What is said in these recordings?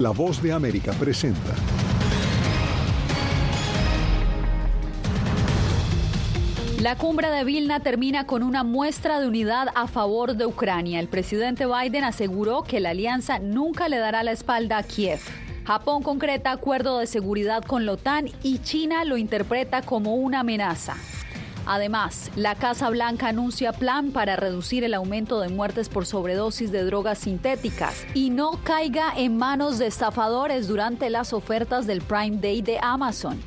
La voz de América presenta. La cumbre de Vilna termina con una muestra de unidad a favor de Ucrania. El presidente Biden aseguró que la alianza nunca le dará la espalda a Kiev. Japón concreta acuerdo de seguridad con la OTAN y China lo interpreta como una amenaza. Además, la Casa Blanca anuncia plan para reducir el aumento de muertes por sobredosis de drogas sintéticas y no caiga en manos de estafadores durante las ofertas del Prime Day de Amazon.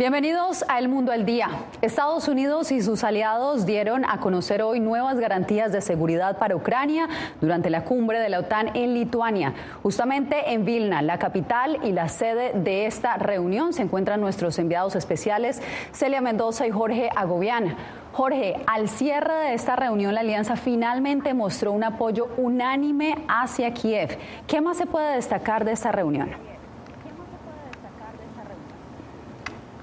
Bienvenidos a El Mundo al Día. Estados Unidos y sus aliados dieron a conocer hoy nuevas garantías de seguridad para Ucrania durante la cumbre de la OTAN en Lituania. Justamente en Vilna, la capital y la sede de esta reunión, se encuentran nuestros enviados especiales Celia Mendoza y Jorge Agobián. Jorge, al cierre de esta reunión, la alianza finalmente mostró un apoyo unánime hacia Kiev. ¿Qué más se puede destacar de esta reunión?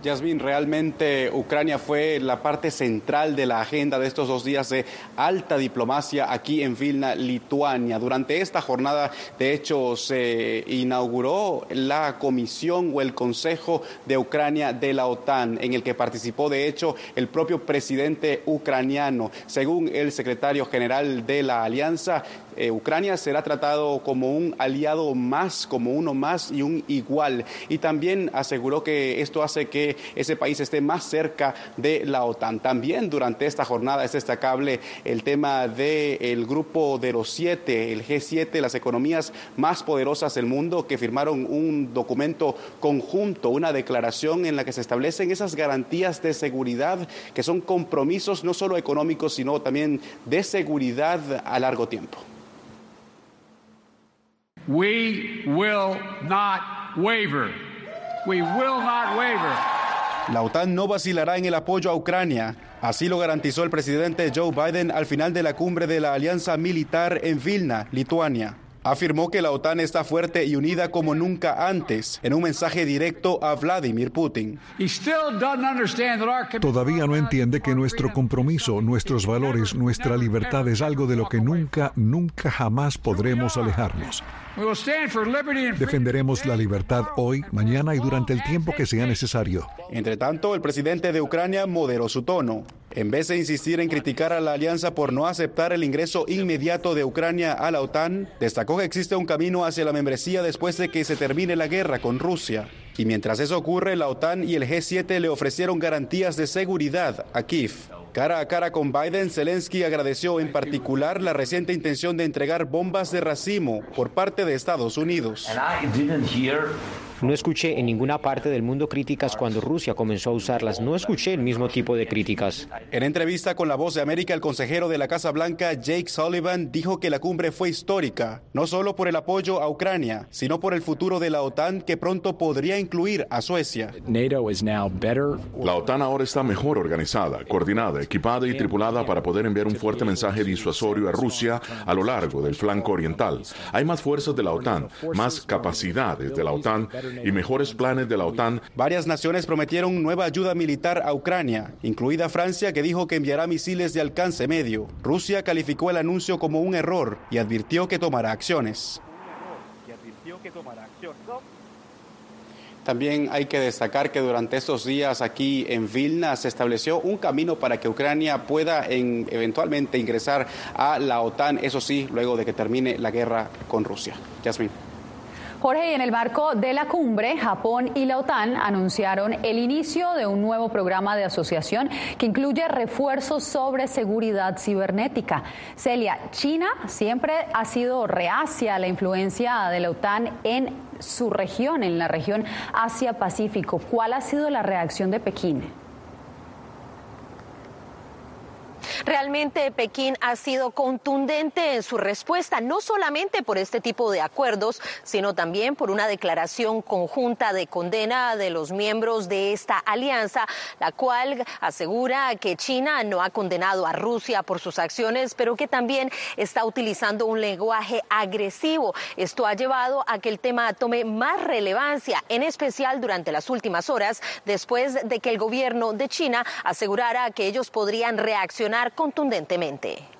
Yasmin, realmente Ucrania fue la parte central de la agenda de estos dos días de alta diplomacia aquí en Vilna, Lituania. Durante esta jornada, de hecho, se inauguró la comisión o el Consejo de Ucrania de la OTAN, en el que participó, de hecho, el propio presidente ucraniano. Según el secretario general de la alianza, eh, Ucrania será tratado como un aliado más, como uno más y un igual. Y también aseguró que esto hace que ese país esté más cerca de la OTAN. También durante esta jornada es destacable el tema del grupo de los siete, el G7, las economías más poderosas del mundo, que firmaron un documento conjunto, una declaración en la que se establecen esas garantías de seguridad que son compromisos no solo económicos, sino también de seguridad a largo tiempo. We will not waver. We will not waver. La OTAN no vacilará en el apoyo a Ucrania. Así lo garantizó el presidente Joe Biden al final de la cumbre de la Alianza Militar en Vilna, Lituania afirmó que la OTAN está fuerte y unida como nunca antes en un mensaje directo a Vladimir Putin. Todavía no entiende que nuestro compromiso, nuestros valores, nuestra libertad es algo de lo que nunca, nunca jamás podremos alejarnos. Defenderemos la libertad hoy, mañana y durante el tiempo que sea necesario. Entre tanto, el presidente de Ucrania moderó su tono. En vez de insistir en criticar a la alianza por no aceptar el ingreso inmediato de Ucrania a la OTAN, destacó que existe un camino hacia la membresía después de que se termine la guerra con Rusia. Y mientras eso ocurre, la OTAN y el G7 le ofrecieron garantías de seguridad a Kiev. Cara a cara con Biden, Zelensky agradeció en particular la reciente intención de entregar bombas de racimo por parte de Estados Unidos. No escuché en ninguna parte del mundo críticas cuando Rusia comenzó a usarlas. No escuché el mismo tipo de críticas. En entrevista con La Voz de América, el consejero de la Casa Blanca, Jake Sullivan, dijo que la cumbre fue histórica, no solo por el apoyo a Ucrania, sino por el futuro de la OTAN que pronto podría incluir a Suecia. La OTAN ahora está mejor organizada, coordinada, equipada y tripulada para poder enviar un fuerte mensaje disuasorio a Rusia a lo largo del flanco oriental. Hay más fuerzas de la OTAN, más capacidades de la OTAN y mejores planes de la OTAN. Varias naciones prometieron nueva ayuda militar a Ucrania, incluida Francia, que dijo que enviará misiles de alcance medio. Rusia calificó el anuncio como un error y advirtió que tomará acciones. También hay que destacar que durante estos días aquí en Vilna se estableció un camino para que Ucrania pueda eventualmente ingresar a la OTAN, eso sí, luego de que termine la guerra con Rusia. Yasmin. Jorge, en el marco de la cumbre, Japón y la OTAN anunciaron el inicio de un nuevo programa de asociación que incluye refuerzos sobre seguridad cibernética. Celia, China siempre ha sido reacia a la influencia de la OTAN en su región, en la región Asia-Pacífico. ¿Cuál ha sido la reacción de Pekín? Realmente Pekín ha sido contundente en su respuesta, no solamente por este tipo de acuerdos, sino también por una declaración conjunta de condena de los miembros de esta alianza, la cual asegura que China no ha condenado a Rusia por sus acciones, pero que también está utilizando un lenguaje agresivo. Esto ha llevado a que el tema tome más relevancia, en especial durante las últimas horas, después de que el gobierno de China asegurara que ellos podrían reaccionar contundentemente.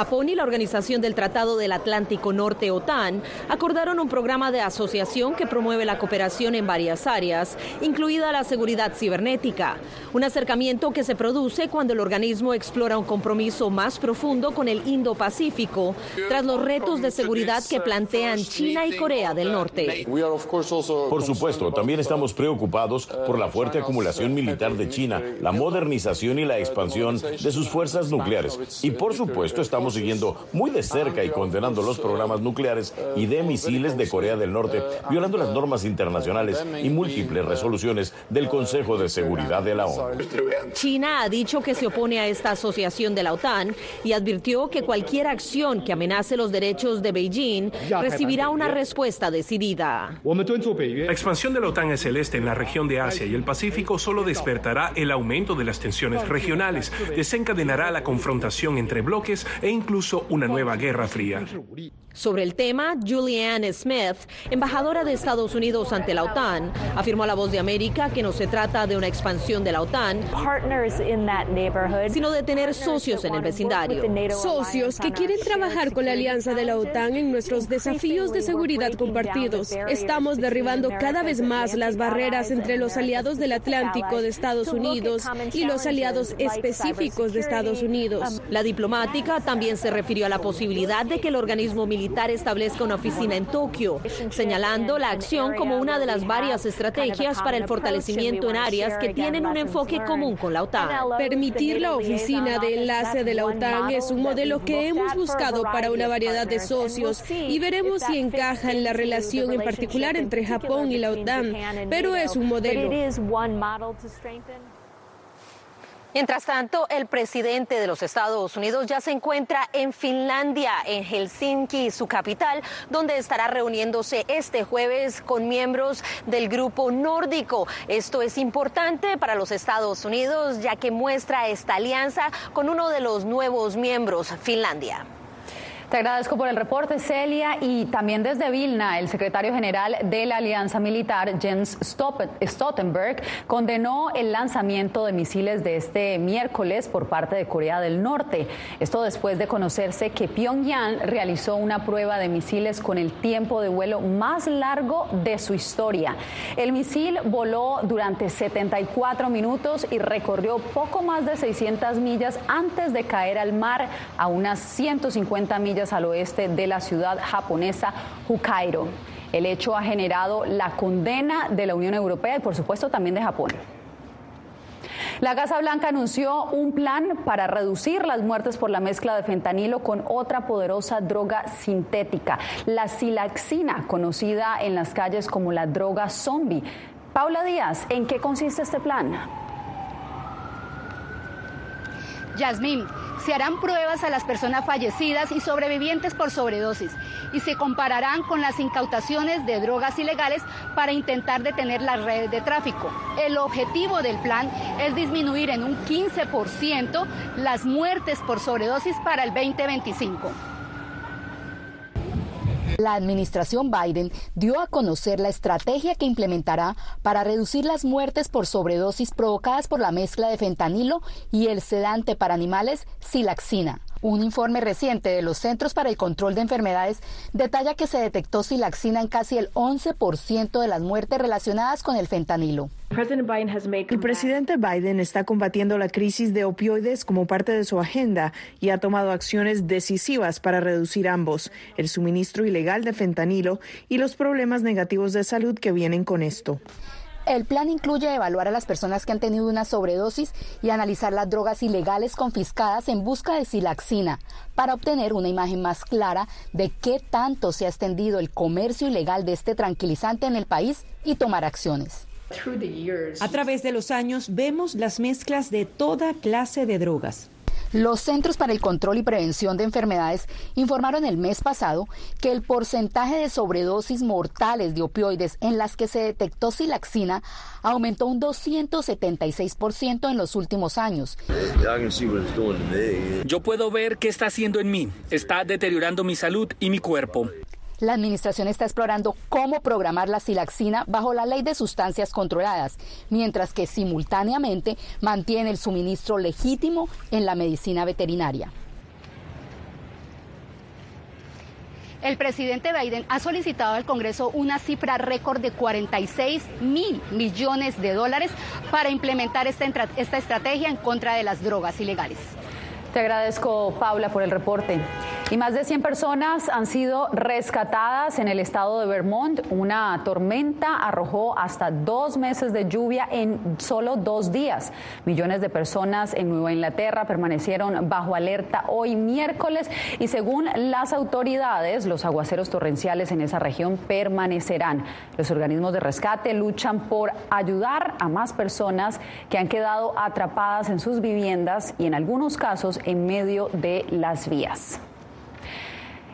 Japón y la Organización del Tratado del Atlántico Norte, OTAN, acordaron un programa de asociación que promueve la cooperación en varias áreas, incluida la seguridad cibernética. Un acercamiento que se produce cuando el organismo explora un compromiso más profundo con el Indo-Pacífico, tras los retos de seguridad que plantean China y Corea del Norte. Por supuesto, también estamos preocupados por la fuerte acumulación militar de China, la modernización y la expansión de sus fuerzas nucleares. Y por supuesto, estamos estamos siguiendo muy de cerca y condenando los programas nucleares y de misiles de Corea del Norte, violando las normas internacionales y múltiples resoluciones del Consejo de Seguridad de la ONU. China ha dicho que se opone a esta asociación de la OTAN y advirtió que cualquier acción que amenace los derechos de Beijing recibirá una respuesta decidida. La expansión de la OTAN es celeste en la región de Asia y el Pacífico solo despertará el aumento de las tensiones regionales, desencadenará la confrontación entre bloques e incluso una nueva guerra fría. Sobre el tema, Julianne Smith, embajadora de Estados Unidos ante la OTAN, afirmó a La Voz de América que no se trata de una expansión de la OTAN, sino de tener socios en el vecindario. Socios que quieren trabajar con la alianza de la OTAN en nuestros desafíos de seguridad compartidos. Estamos derribando cada vez más las barreras entre los aliados del Atlántico de Estados Unidos y los aliados específicos de Estados Unidos. La diplomática también se refirió a la posibilidad de que el organismo militar militar establezca una oficina en Tokio, señalando la acción como una de las varias estrategias para el fortalecimiento en áreas que tienen un enfoque común con la OTAN. Permitir la oficina de enlace de la OTAN es un modelo que hemos buscado para una variedad de socios y veremos si encaja en la relación en particular entre Japón y la OTAN, pero es un modelo. Mientras tanto, el presidente de los Estados Unidos ya se encuentra en Finlandia, en Helsinki, su capital, donde estará reuniéndose este jueves con miembros del grupo nórdico. Esto es importante para los Estados Unidos, ya que muestra esta alianza con uno de los nuevos miembros, Finlandia. Te agradezco por el reporte, Celia, y también desde Vilna, el secretario general de la Alianza Militar, Jens Stoltenberg, condenó el lanzamiento de misiles de este miércoles por parte de Corea del Norte. Esto después de conocerse que Pyongyang realizó una prueba de misiles con el tiempo de vuelo más largo de su historia. El misil voló durante 74 minutos y recorrió poco más de 600 millas antes de caer al mar a unas 150 millas al oeste de la ciudad japonesa Hokkaido. El hecho ha generado la condena de la Unión Europea y por supuesto también de Japón. La Casa Blanca anunció un plan para reducir las muertes por la mezcla de fentanilo con otra poderosa droga sintética, la silaxina, conocida en las calles como la droga zombie. Paula Díaz, ¿en qué consiste este plan? Yasmín, se harán pruebas a las personas fallecidas y sobrevivientes por sobredosis y se compararán con las incautaciones de drogas ilegales para intentar detener las redes de tráfico. El objetivo del plan es disminuir en un 15% las muertes por sobredosis para el 2025. La administración Biden dio a conocer la estrategia que implementará para reducir las muertes por sobredosis provocadas por la mezcla de fentanilo y el sedante para animales silaxina. Un informe reciente de los Centros para el Control de Enfermedades detalla que se detectó silaxina en casi el 11% de las muertes relacionadas con el fentanilo. El presidente Biden está combatiendo la crisis de opioides como parte de su agenda y ha tomado acciones decisivas para reducir ambos, el suministro ilegal de fentanilo y los problemas negativos de salud que vienen con esto. El plan incluye evaluar a las personas que han tenido una sobredosis y analizar las drogas ilegales confiscadas en busca de silaxina para obtener una imagen más clara de qué tanto se ha extendido el comercio ilegal de este tranquilizante en el país y tomar acciones. A través de los años vemos las mezclas de toda clase de drogas. Los Centros para el Control y Prevención de Enfermedades informaron el mes pasado que el porcentaje de sobredosis mortales de opioides en las que se detectó silaxina aumentó un 276% en los últimos años. Yo puedo ver qué está haciendo en mí. Está deteriorando mi salud y mi cuerpo. La administración está explorando cómo programar la silaxina bajo la ley de sustancias controladas, mientras que simultáneamente mantiene el suministro legítimo en la medicina veterinaria. El presidente Biden ha solicitado al Congreso una cifra récord de 46 mil millones de dólares para implementar esta, esta estrategia en contra de las drogas ilegales. Te agradezco, Paula, por el reporte. Y más de 100 personas han sido rescatadas en el estado de Vermont. Una tormenta arrojó hasta dos meses de lluvia en solo dos días. Millones de personas en Nueva Inglaterra permanecieron bajo alerta hoy miércoles y según las autoridades, los aguaceros torrenciales en esa región permanecerán. Los organismos de rescate luchan por ayudar a más personas que han quedado atrapadas en sus viviendas y en algunos casos en medio de las vías.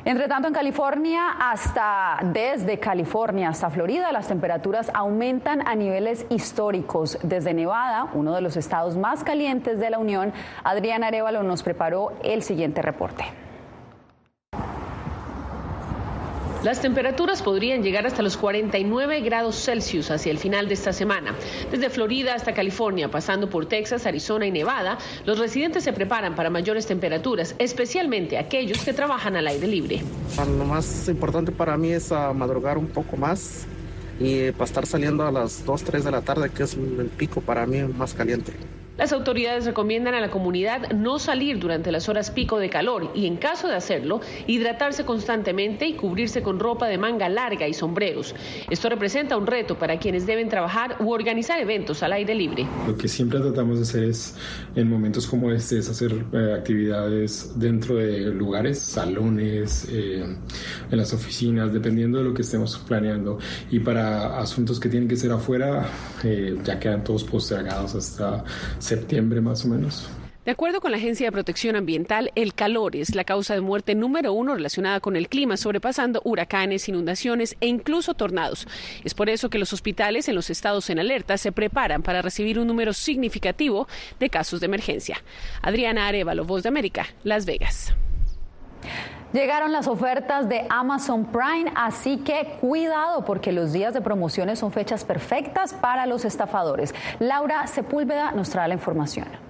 Entre tanto, en California, hasta desde California hasta Florida, las temperaturas aumentan a niveles históricos. Desde Nevada, uno de los estados más calientes de la Unión, Adrián Arevalo nos preparó el siguiente reporte. Las temperaturas podrían llegar hasta los 49 grados Celsius hacia el final de esta semana. Desde Florida hasta California, pasando por Texas, Arizona y Nevada, los residentes se preparan para mayores temperaturas, especialmente aquellos que trabajan al aire libre. Lo más importante para mí es ah, madrugar un poco más y eh, para estar saliendo a las 2, 3 de la tarde, que es el pico para mí más caliente. Las autoridades recomiendan a la comunidad no salir durante las horas pico de calor y en caso de hacerlo, hidratarse constantemente y cubrirse con ropa de manga larga y sombreros. Esto representa un reto para quienes deben trabajar u organizar eventos al aire libre. Lo que siempre tratamos de hacer es, en momentos como este, es hacer eh, actividades dentro de lugares, salones, eh, en las oficinas, dependiendo de lo que estemos planeando. Y para asuntos que tienen que ser afuera, eh, ya quedan todos postergados hasta septiembre más o menos. De acuerdo con la Agencia de Protección Ambiental, el calor es la causa de muerte número uno relacionada con el clima, sobrepasando huracanes, inundaciones e incluso tornados. Es por eso que los hospitales en los estados en alerta se preparan para recibir un número significativo de casos de emergencia. Adriana Arevalo, Voz de América, Las Vegas. Llegaron las ofertas de Amazon Prime, así que cuidado porque los días de promociones son fechas perfectas para los estafadores. Laura Sepúlveda nos trae la información.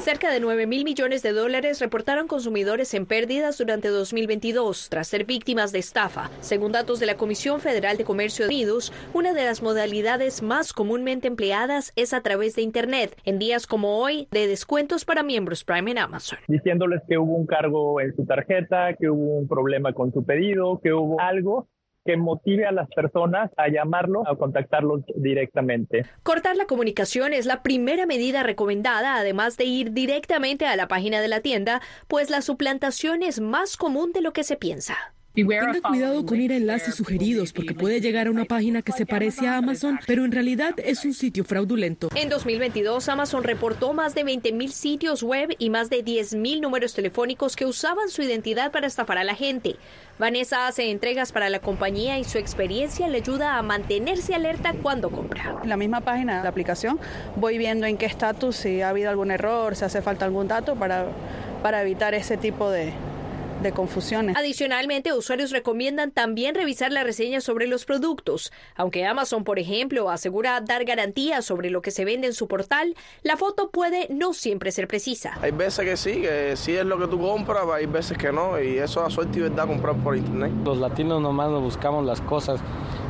Cerca de 9 mil millones de dólares reportaron consumidores en pérdidas durante 2022 tras ser víctimas de estafa. Según datos de la Comisión Federal de Comercio de Unidos, una de las modalidades más comúnmente empleadas es a través de Internet, en días como hoy, de descuentos para miembros Prime en Amazon. Diciéndoles que hubo un cargo en su tarjeta, que hubo un problema con su pedido, que hubo algo que motive a las personas a llamarlo, a contactarlos directamente. Cortar la comunicación es la primera medida recomendada, además de ir directamente a la página de la tienda, pues la suplantación es más común de lo que se piensa. Tenga cuidado con ir a enlaces sugeridos porque puede llegar a una página que se parece a Amazon, pero en realidad es un sitio fraudulento. En 2022, Amazon reportó más de 20.000 sitios web y más de 10.000 números telefónicos que usaban su identidad para estafar a la gente. Vanessa hace entregas para la compañía y su experiencia le ayuda a mantenerse alerta cuando compra. En la misma página de la aplicación voy viendo en qué estatus, si ha habido algún error, si hace falta algún dato para, para evitar ese tipo de, de confusiones. Adicionalmente, usuarios recomiendan también revisar la reseña sobre los productos. Aunque Amazon, por ejemplo, asegura dar garantías sobre lo que se vende en su portal, la foto puede no siempre ser precisa. Hay veces que sí, que sí es lo que tú compras, hay veces que no, y eso a suerte y verdad comprar por internet. Los latinos nomás nos buscamos las cosas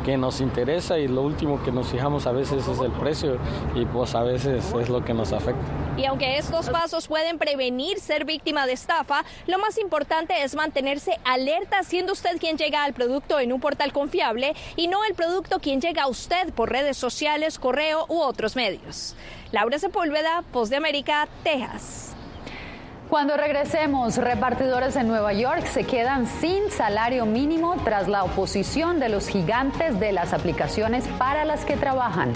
que nos interesa y lo último que nos fijamos a veces es el precio y pues a veces es lo que nos afecta. Y aunque estos pasos pueden prevenir ser víctima de estafa, lo más importante es mantenerse alerta siendo usted quien llega al producto en un portal confiable y no el producto quien llega a usted por redes sociales, correo u otros medios. Laura Sepúlveda, Post de América, Texas. Cuando regresemos, repartidores en Nueva York se quedan sin salario mínimo tras la oposición de los gigantes de las aplicaciones para las que trabajan.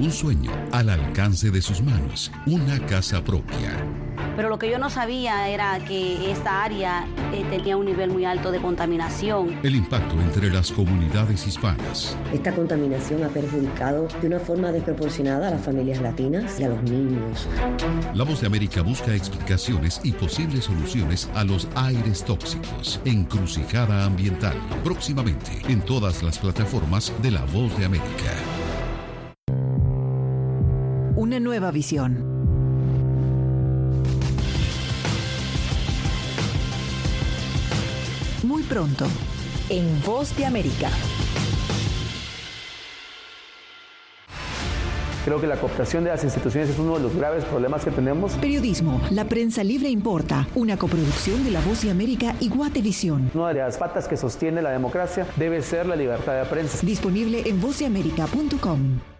Un sueño al alcance de sus manos, una casa propia pero lo que yo no sabía era que esta área eh, tenía un nivel muy alto de contaminación. El impacto entre las comunidades hispanas. Esta contaminación ha perjudicado de una forma desproporcionada a las familias latinas y a los niños. La Voz de América busca explicaciones y posibles soluciones a los aires tóxicos. Encrucijada ambiental. Próximamente en todas las plataformas de La Voz de América. Una nueva visión muy pronto en Voz de América. Creo que la cooptación de las instituciones es uno de los graves problemas que tenemos. Periodismo, la prensa libre importa, una coproducción de La Voz de América y Guatevisión. Una de las patas que sostiene la democracia debe ser la libertad de prensa. Disponible en vozdeamerica.com.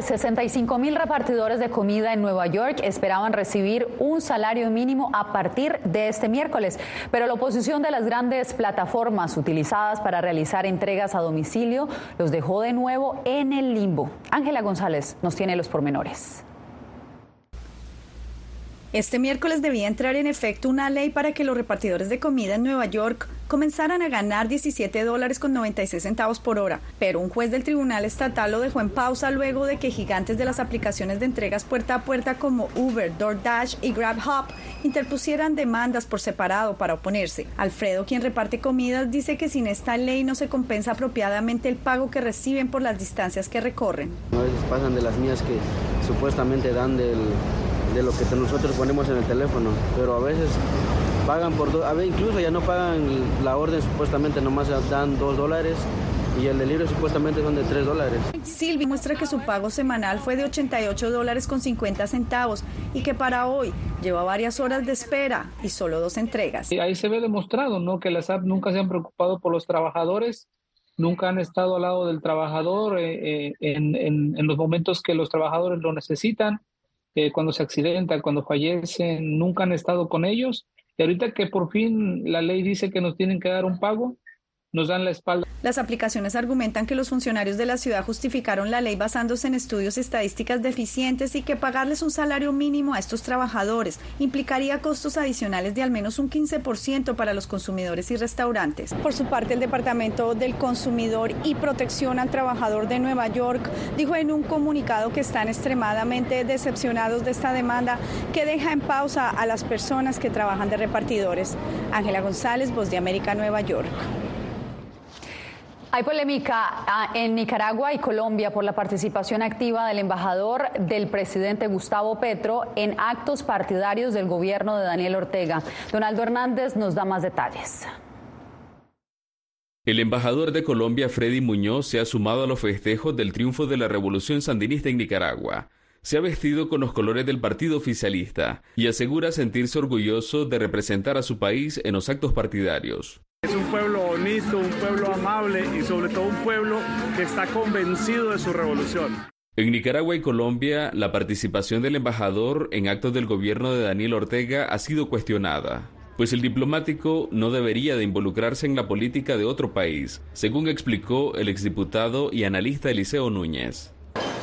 De 65 mil repartidores de comida en Nueva York esperaban recibir un salario mínimo a partir de este miércoles, pero la oposición de las grandes plataformas utilizadas para realizar entregas a domicilio los dejó de nuevo en el limbo. Ángela González nos tiene los pormenores. Este miércoles debía entrar en efecto una ley para que los repartidores de comida en Nueva York comenzaran a ganar 17 dólares con 96 centavos por hora, pero un juez del Tribunal Estatal lo dejó en pausa luego de que gigantes de las aplicaciones de entregas puerta a puerta como Uber, DoorDash y GrabHub interpusieran demandas por separado para oponerse. Alfredo, quien reparte comidas, dice que sin esta ley no se compensa apropiadamente el pago que reciben por las distancias que recorren. A veces pasan de las mías que supuestamente dan del de lo que nosotros ponemos en el teléfono, pero a veces pagan por dos, a veces incluso ya no pagan la orden, supuestamente nomás dan dos dólares y el delirio supuestamente son de tres dólares. Silvi muestra que su pago semanal fue de 88 dólares con 50 centavos y que para hoy lleva varias horas de espera y solo dos entregas. Ahí se ve demostrado ¿no? que las apps nunca se han preocupado por los trabajadores, nunca han estado al lado del trabajador eh, eh, en, en los momentos que los trabajadores lo necesitan cuando se accidentan, cuando fallecen, nunca han estado con ellos. Y ahorita que por fin la ley dice que nos tienen que dar un pago, nos dan la espalda. Las aplicaciones argumentan que los funcionarios de la ciudad justificaron la ley basándose en estudios estadísticas deficientes y que pagarles un salario mínimo a estos trabajadores implicaría costos adicionales de al menos un 15% para los consumidores y restaurantes. Por su parte, el Departamento del Consumidor y Protección al Trabajador de Nueva York dijo en un comunicado que están extremadamente decepcionados de esta demanda que deja en pausa a las personas que trabajan de repartidores. Ángela González, Voz de América, Nueva York. Hay polémica ah, en Nicaragua y Colombia por la participación activa del embajador del presidente Gustavo Petro en actos partidarios del gobierno de Daniel Ortega. Donaldo Hernández nos da más detalles. El embajador de Colombia, Freddy Muñoz, se ha sumado a los festejos del triunfo de la revolución sandinista en Nicaragua. Se ha vestido con los colores del partido oficialista y asegura sentirse orgulloso de representar a su país en los actos partidarios. Es un pueblo bonito, un pueblo amable y sobre todo un pueblo que está convencido de su revolución. En Nicaragua y Colombia, la participación del embajador en actos del gobierno de Daniel Ortega ha sido cuestionada. pues el diplomático no debería de involucrarse en la política de otro país, según explicó el exdiputado y analista Eliseo Núñez.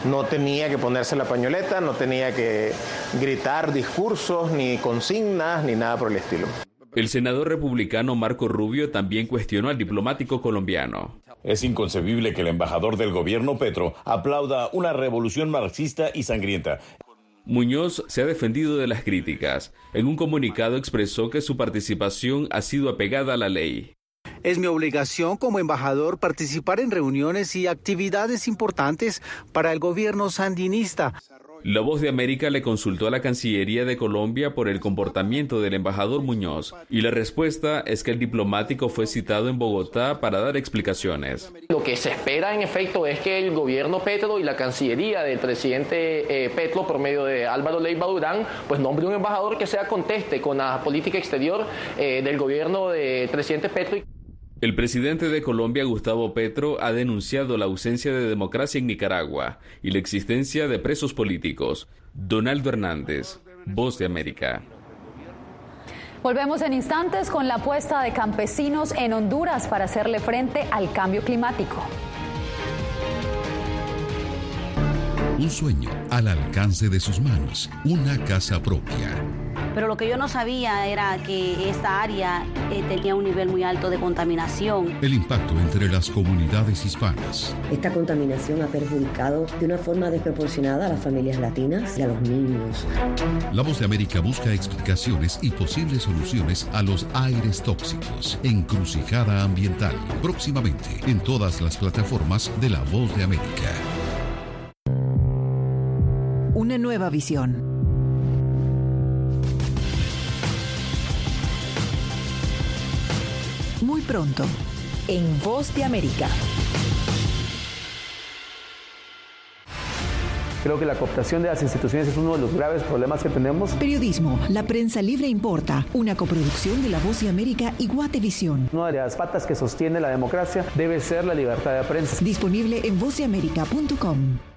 No tenía que ponerse la pañoleta, no tenía que gritar discursos, ni consignas, ni nada por el estilo. El senador republicano Marco Rubio también cuestionó al diplomático colombiano. Es inconcebible que el embajador del gobierno Petro aplauda una revolución marxista y sangrienta. Muñoz se ha defendido de las críticas. En un comunicado expresó que su participación ha sido apegada a la ley. Es mi obligación como embajador participar en reuniones y actividades importantes para el gobierno sandinista. La Voz de América le consultó a la Cancillería de Colombia por el comportamiento del embajador Muñoz y la respuesta es que el diplomático fue citado en Bogotá para dar explicaciones. Lo que se espera en efecto es que el gobierno Petro y la Cancillería del presidente eh, Petro por medio de Álvaro Leiva Durán pues nombre un embajador que sea conteste con la política exterior eh, del gobierno del presidente Petro. El presidente de Colombia, Gustavo Petro, ha denunciado la ausencia de democracia en Nicaragua y la existencia de presos políticos. Donaldo Hernández, Voz de América. Volvemos en instantes con la apuesta de campesinos en Honduras para hacerle frente al cambio climático. Un sueño al alcance de sus manos, una casa propia pero lo que yo no sabía era que esta área eh, tenía un nivel muy alto de contaminación. El impacto entre las comunidades hispanas. Esta contaminación ha perjudicado de una forma desproporcionada a las familias latinas y a los niños. La voz de América busca explicaciones y posibles soluciones a los aires tóxicos. Encrucijada ambiental. Próximamente en todas las plataformas de La Voz de América. Una nueva visión Muy pronto, en Voz de América. Creo que la cooptación de las instituciones es uno de los graves problemas que tenemos. Periodismo, la prensa libre importa, una coproducción de La Voz de América y Guatevisión. Una de las patas que sostiene la democracia debe ser la libertad de prensa. Disponible en vozdeamerica.com.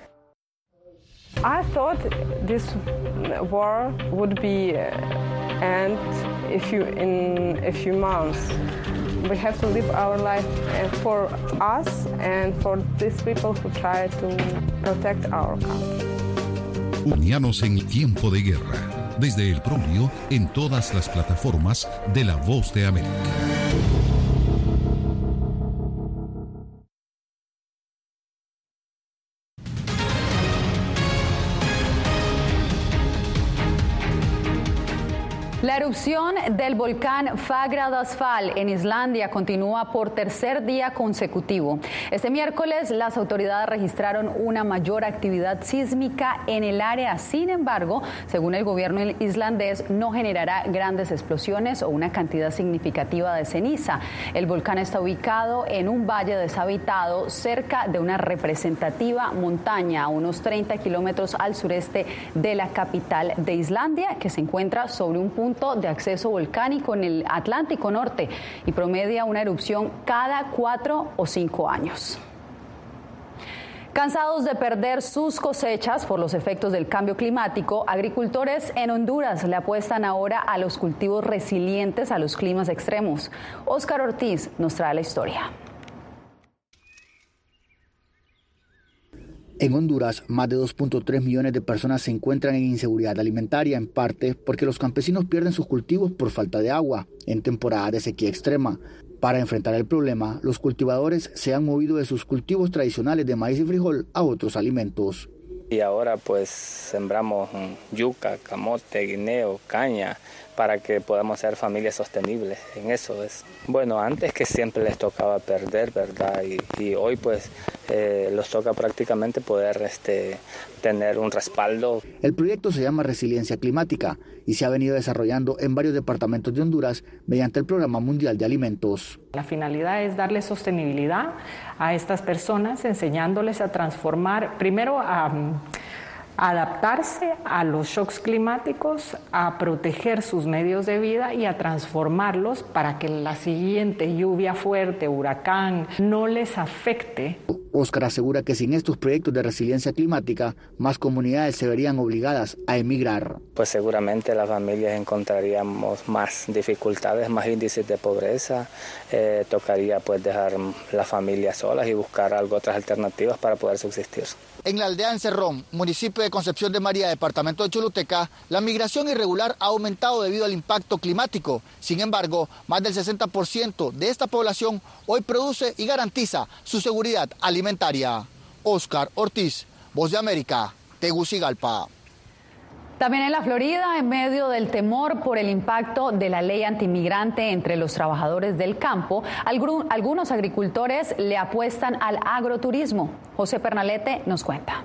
I thought this war would be uh, end if you in a few months. We have to live our life uh, for us and for these people who try to protect our country. Unianos en tiempo de guerra. Desde el propio en todas las plataformas de La Voz de América. Erupción del volcán Fagradalsfjall en Islandia continúa por tercer día consecutivo. Este miércoles las autoridades registraron una mayor actividad sísmica en el área. Sin embargo, según el gobierno islandés, no generará grandes explosiones o una cantidad significativa de ceniza. El volcán está ubicado en un valle deshabitado cerca de una representativa montaña a unos 30 kilómetros al sureste de la capital de Islandia, que se encuentra sobre un punto de acceso volcánico en el Atlántico Norte y promedia una erupción cada cuatro o cinco años. Cansados de perder sus cosechas por los efectos del cambio climático, agricultores en Honduras le apuestan ahora a los cultivos resilientes a los climas extremos. Óscar Ortiz nos trae la historia. En Honduras, más de 2.3 millones de personas se encuentran en inseguridad alimentaria, en parte porque los campesinos pierden sus cultivos por falta de agua en temporada de sequía extrema. Para enfrentar el problema, los cultivadores se han movido de sus cultivos tradicionales de maíz y frijol a otros alimentos. Y ahora pues sembramos yuca, camote, guineo, caña para que podamos ser familias sostenibles. En eso es. Bueno, antes que siempre les tocaba perder, ¿verdad? Y, hoy pues eh, los toca prácticamente poder este, tener un respaldo. El proyecto se llama Resiliencia Climática y se ha venido desarrollando en varios departamentos de Honduras mediante el Programa Mundial de Alimentos. La finalidad es darle sostenibilidad a estas personas, enseñándoles a transformar, primero a adaptarse a los shocks climáticos, a proteger sus medios de vida y a transformarlos para que la siguiente lluvia fuerte, huracán, no les afecte. Oscar asegura que sin estos proyectos de resiliencia climática, más comunidades se verían obligadas a emigrar. Pues seguramente las familias encontraríamos más dificultades, más índices de pobreza, eh, tocaría pues dejar las familias solas y buscar algo, otras alternativas para poder subsistir. En la aldea Encerrón, municipio de Concepción de María, departamento de Choluteca, la migración irregular ha aumentado debido al impacto climático. Sin embargo, más del 60% de esta población hoy produce y garantiza su seguridad alimentaria. Oscar Ortiz, Voz de América, Tegucigalpa. También en la Florida, en medio del temor por el impacto de la ley antimigrante entre los trabajadores del campo, algunos agricultores le apuestan al agroturismo. José Pernalete nos cuenta.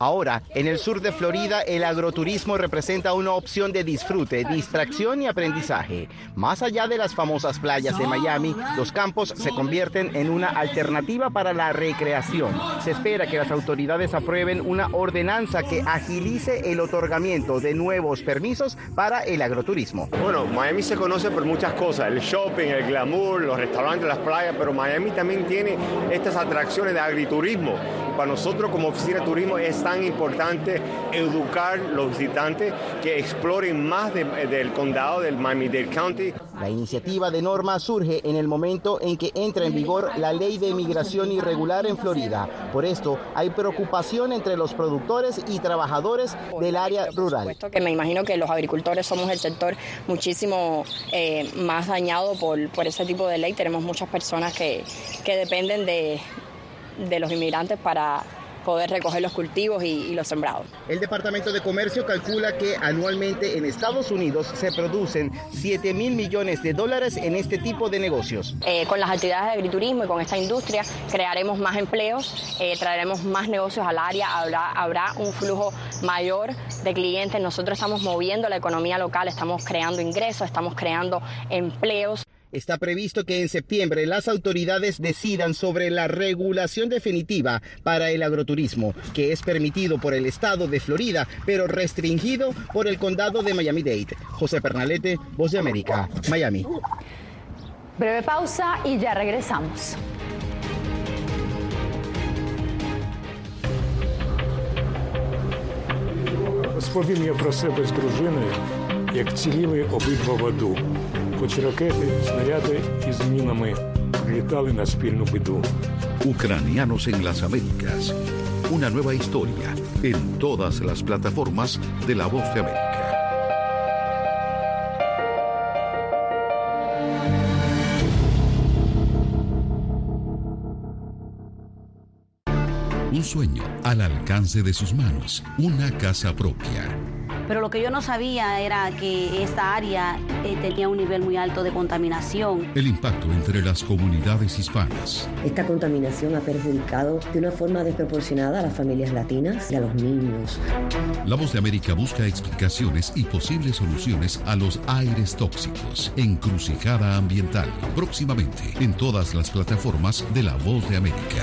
Ahora, en el sur de Florida, el agroturismo representa una opción de disfrute, distracción y aprendizaje. Más allá de las famosas playas de Miami, los campos se convierten en una alternativa para la recreación. Se espera que las autoridades aprueben una ordenanza que agilice el otorgamiento de nuevos permisos para el agroturismo. Bueno, Miami se conoce por muchas cosas, el shopping, el glamour, los restaurantes, las playas, pero Miami también tiene estas atracciones de agriturismo. Para nosotros como oficina de turismo es tan importante educar los visitantes que exploren más del condado del Miami-Dade County. La iniciativa de norma surge en el momento en que entra en vigor la ley de migración irregular en Florida. Por esto hay preocupación entre los productores y trabajadores del área rural. Por supuesto que me imagino que los agricultores somos el sector muchísimo eh, más dañado por, por ese tipo de ley. Tenemos muchas personas que, que dependen de, de los inmigrantes para poder recoger los cultivos y, los sembrados. El Departamento de Comercio calcula que anualmente en Estados Unidos se producen 7 mil millones de dólares en este tipo de negocios. Eh, con las actividades de agriturismo y con esta industria crearemos más empleos, eh, traeremos más negocios al área, habrá, habrá un flujo mayor de clientes. Nosotros estamos moviendo la economía local, estamos creando ingresos, estamos creando empleos. Está previsto que en septiembre las autoridades decidan sobre la regulación definitiva para el agroturismo, que es permitido por el estado de Florida, pero restringido por el condado de Miami-Dade. José Pernalete, Voz de América, Miami. Breve pausa y ya regresamos. хоч ракети, снаряди із мінами літали на спільну біду. Ucranianos en las Américas. Una nueva historia en todas las plataformas de La Voz de América. Un sueño al alcance de sus manos, una casa propia pero lo que yo no sabía era que esta área eh, tenía un nivel muy alto de contaminación. El impacto entre las comunidades hispanas. Esta contaminación ha perjudicado de una forma desproporcionada a las familias latinas y a los niños. La voz de América busca explicaciones y posibles soluciones a los aires tóxicos. Encrucijada ambiental. Próximamente en todas las plataformas de La Voz de América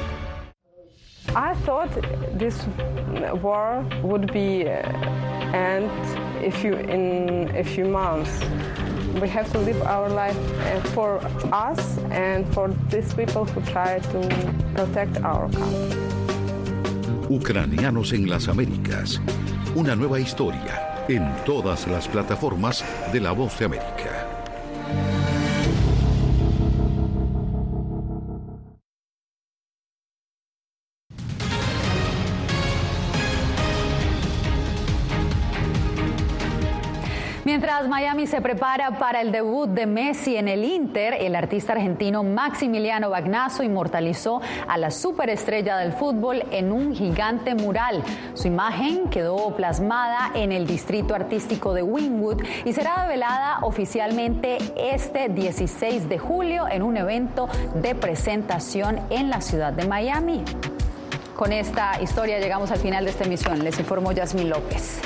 I thought this war would be uh, end if you in a few months, we have to live our life uh, for us and for these people who try to protect our country. Ucranianos en las Américas. Una nueva historia en todas las plataformas de La Voz de América. Miami se prepara para el debut de Messi en el Inter, el artista argentino Maximiliano Bagnazo inmortalizó a la superestrella del fútbol en un gigante mural. Su imagen quedó plasmada en el distrito artístico de Wynwood y será revelada oficialmente este 16 de julio en un evento de presentación en la ciudad de Miami. Con esta historia llegamos al final de esta emisión. Les informó Yasmín López.